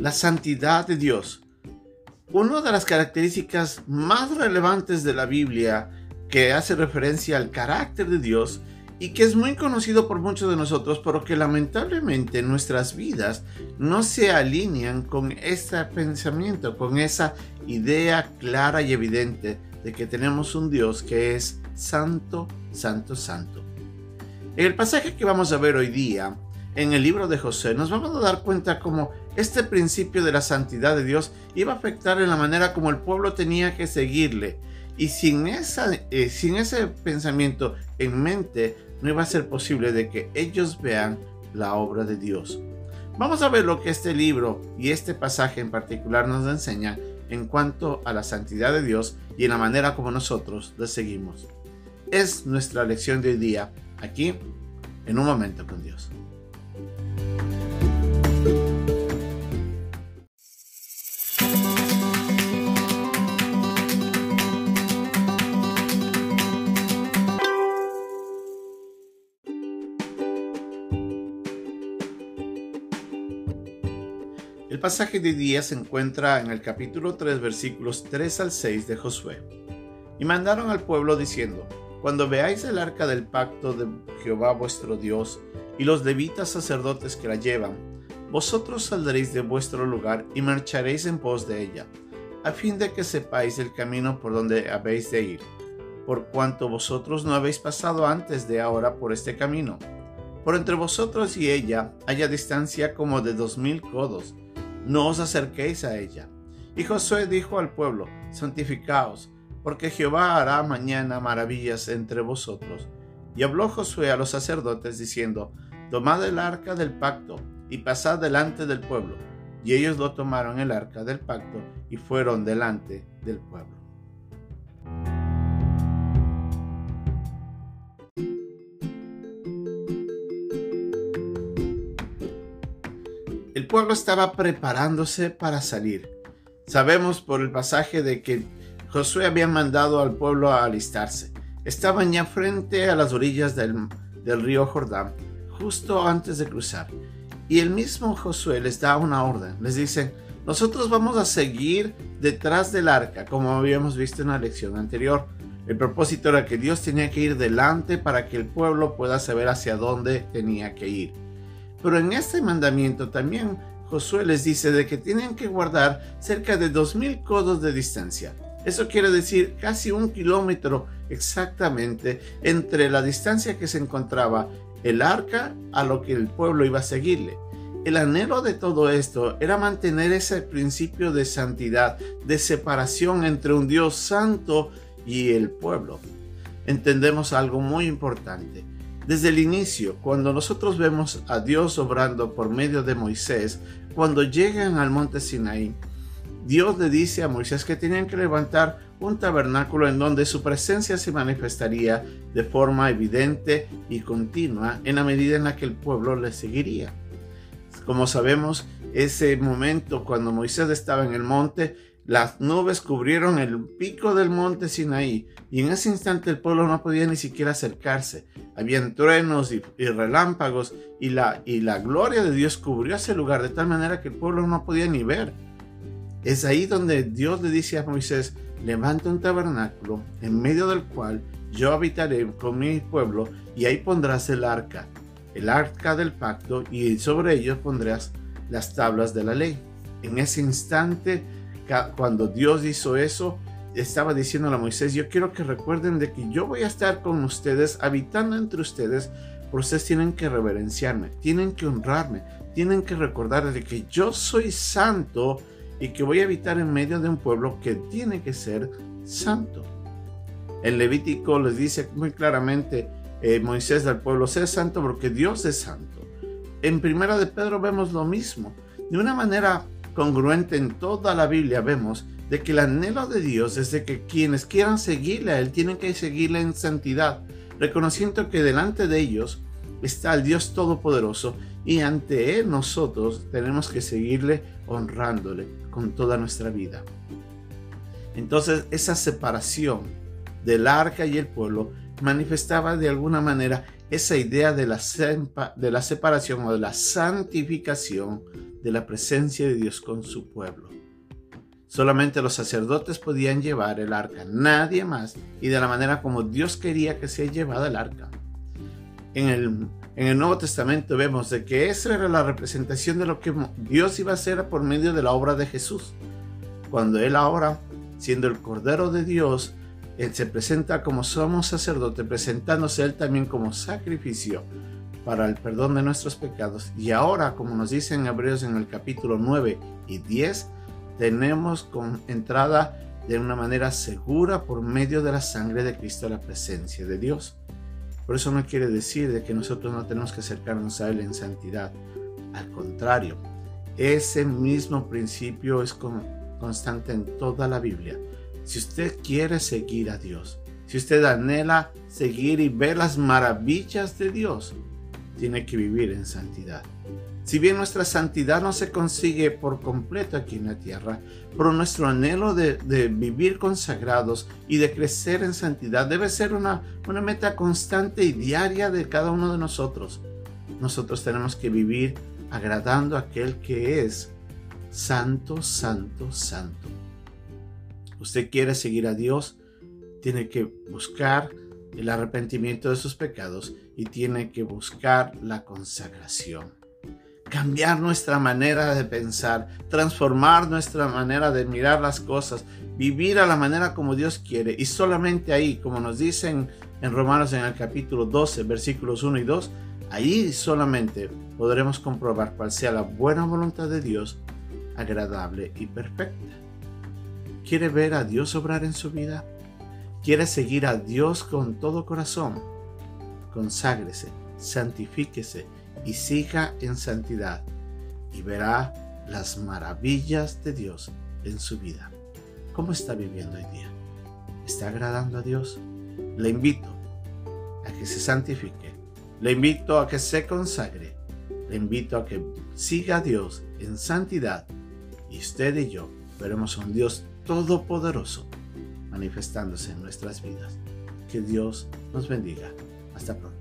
la santidad de Dios. Una de las características más relevantes de la Biblia que hace referencia al carácter de Dios y que es muy conocido por muchos de nosotros, pero que lamentablemente nuestras vidas no se alinean con ese pensamiento, con esa idea clara y evidente de que tenemos un Dios que es santo, santo, santo. En el pasaje que vamos a ver hoy día, en el libro de José, nos vamos a dar cuenta cómo este principio de la santidad de Dios iba a afectar en la manera como el pueblo tenía que seguirle. Y sin, esa, eh, sin ese pensamiento en mente, no iba a ser posible de que ellos vean la obra de Dios. Vamos a ver lo que este libro y este pasaje en particular nos enseña en cuanto a la santidad de Dios y en la manera como nosotros le seguimos. Es nuestra lección de hoy día, aquí, en un momento con Dios. El pasaje de día se encuentra en el capítulo 3 versículos 3 al 6 de Josué. Y mandaron al pueblo diciendo, Cuando veáis el arca del pacto de Jehová vuestro Dios y los levitas sacerdotes que la llevan, vosotros saldréis de vuestro lugar y marcharéis en pos de ella, a fin de que sepáis el camino por donde habéis de ir, por cuanto vosotros no habéis pasado antes de ahora por este camino. Por entre vosotros y ella haya distancia como de dos mil codos, no os acerquéis a ella. Y Josué dijo al pueblo, santificaos, porque Jehová hará mañana maravillas entre vosotros. Y habló Josué a los sacerdotes diciendo, tomad el arca del pacto y pasad delante del pueblo. Y ellos lo tomaron el arca del pacto y fueron delante del pueblo. El pueblo estaba preparándose para salir. Sabemos por el pasaje de que Josué había mandado al pueblo a alistarse. Estaban ya frente a las orillas del, río Jordán, justo antes de cruzar. Y el mismo Josué les da una orden. Les dice, nosotros vamos a seguir detrás del arca, como habíamos visto en la lección anterior. El propósito era que Dios tenía que ir delante para que el pueblo pueda saber hacia dónde tenía que ir. Pero en este mandamiento también Josué les dice de que tienen que guardar cerca de 2.000 codos de distancia. Eso quiere decir casi un kilómetro exactamente entre la distancia que se encontraba el arca a lo que el pueblo iba a seguirle. El anhelo de todo esto era mantener ese principio de santidad, de separación entre un Dios santo y el pueblo. Entendemos algo muy importante. Desde el inicio, cuando nosotros vemos a Dios obrando por medio de Moisés, cuando llegan al monte Sinaí, Dios le dice a Moisés que tenían que levantar un tabernáculo en donde su presencia se manifestaría de forma evidente y continua en la medida en la que el pueblo le seguiría. Como sabemos, ese momento cuando Moisés estaba en el monte, las nubes cubrieron el pico del monte Sinaí y en ese instante el pueblo no podía ni siquiera acercarse. Habían truenos y, relámpagos y la, y la gloria de Dios cubrió ese lugar de tal manera que el pueblo no podía ni ver. Es ahí donde Dios le dice a Moisés, levanta un tabernáculo en medio del cual yo habitaré con mi pueblo y ahí pondrás el arca, el arca del pacto y sobre ellos pondrás las tablas de la ley. En ese instante cuando Dios hizo eso, estaba diciendo a Moisés, yo quiero que recuerden de que yo voy a estar con ustedes, habitando entre ustedes, pero ustedes tienen que reverenciarme, tienen que honrarme, tienen que recordar de que yo soy santo y que voy a habitar en medio de un pueblo que tiene que ser santo. El Levítico les dice muy claramente, eh, Moisés del pueblo, sé santo porque Dios es santo. En Primera de Pedro vemos lo mismo, de una manera congruente en toda la Biblia vemos de que el anhelo de Dios es de que quienes quieran seguirle a Él tienen que seguirle en santidad, reconociendo que delante de ellos está el Dios Todopoderoso y ante Él nosotros tenemos que seguirle honrándole con toda nuestra vida. Entonces esa separación del arca y el pueblo manifestaba de alguna manera esa idea de la, de la separación o de la santificación de la presencia de Dios con su pueblo. Solamente los sacerdotes podían llevar el arca, nadie más, y de la manera como Dios quería que sea llevada el arca. En el, en el Nuevo Testamento vemos de que esa era la representación de lo que Dios iba a hacer por medio de la obra de Jesús. Cuando Él ahora, siendo el Cordero de Dios, Él se presenta como somos sacerdote, presentándose Él también como sacrificio para el perdón de nuestros pecados. Y ahora, como nos dice en Hebreos en el capítulo 9 y 10, tenemos con entrada de una manera segura por medio de la sangre de Cristo a la presencia de Dios. Por eso no quiere decir de que nosotros no tenemos que acercarnos a Él en santidad. Al contrario, ese mismo principio es constante en toda la Biblia. Si usted quiere seguir a Dios, si usted anhela seguir y ver las maravillas de Dios, tiene que vivir en santidad. Si bien nuestra santidad no se consigue por completo aquí en la tierra, pero nuestro anhelo de, vivir consagrados y de crecer en santidad debe ser una, meta constante y diaria de cada uno de nosotros. Nosotros tenemos que vivir agradando a aquel que es santo, santo, santo. Usted quiere seguir a Dios, tiene que buscar el arrepentimiento de sus pecados y tiene que buscar la consagración cambiar nuestra manera de pensar, transformar nuestra manera de mirar las cosas, vivir a la manera como Dios quiere. Y solamente ahí, como nos dicen en Romanos en el capítulo 12, versículos 1 y 2, ahí solamente podremos comprobar cuál sea la buena voluntad de Dios, agradable y perfecta. ¿Quiere ver a Dios obrar en su vida? ¿Quiere seguir a Dios con todo corazón? Conságrese, santifíquese y siga en santidad y verá las maravillas de Dios en su vida. ¿Cómo está viviendo hoy día? ¿Está agradando a Dios? Le invito a que se santifique. Le invito a que se consagre. Le invito a que siga a Dios en santidad. Y usted y yo veremos a un Dios todopoderoso manifestándose en nuestras vidas. Que Dios nos bendiga. Hasta pronto.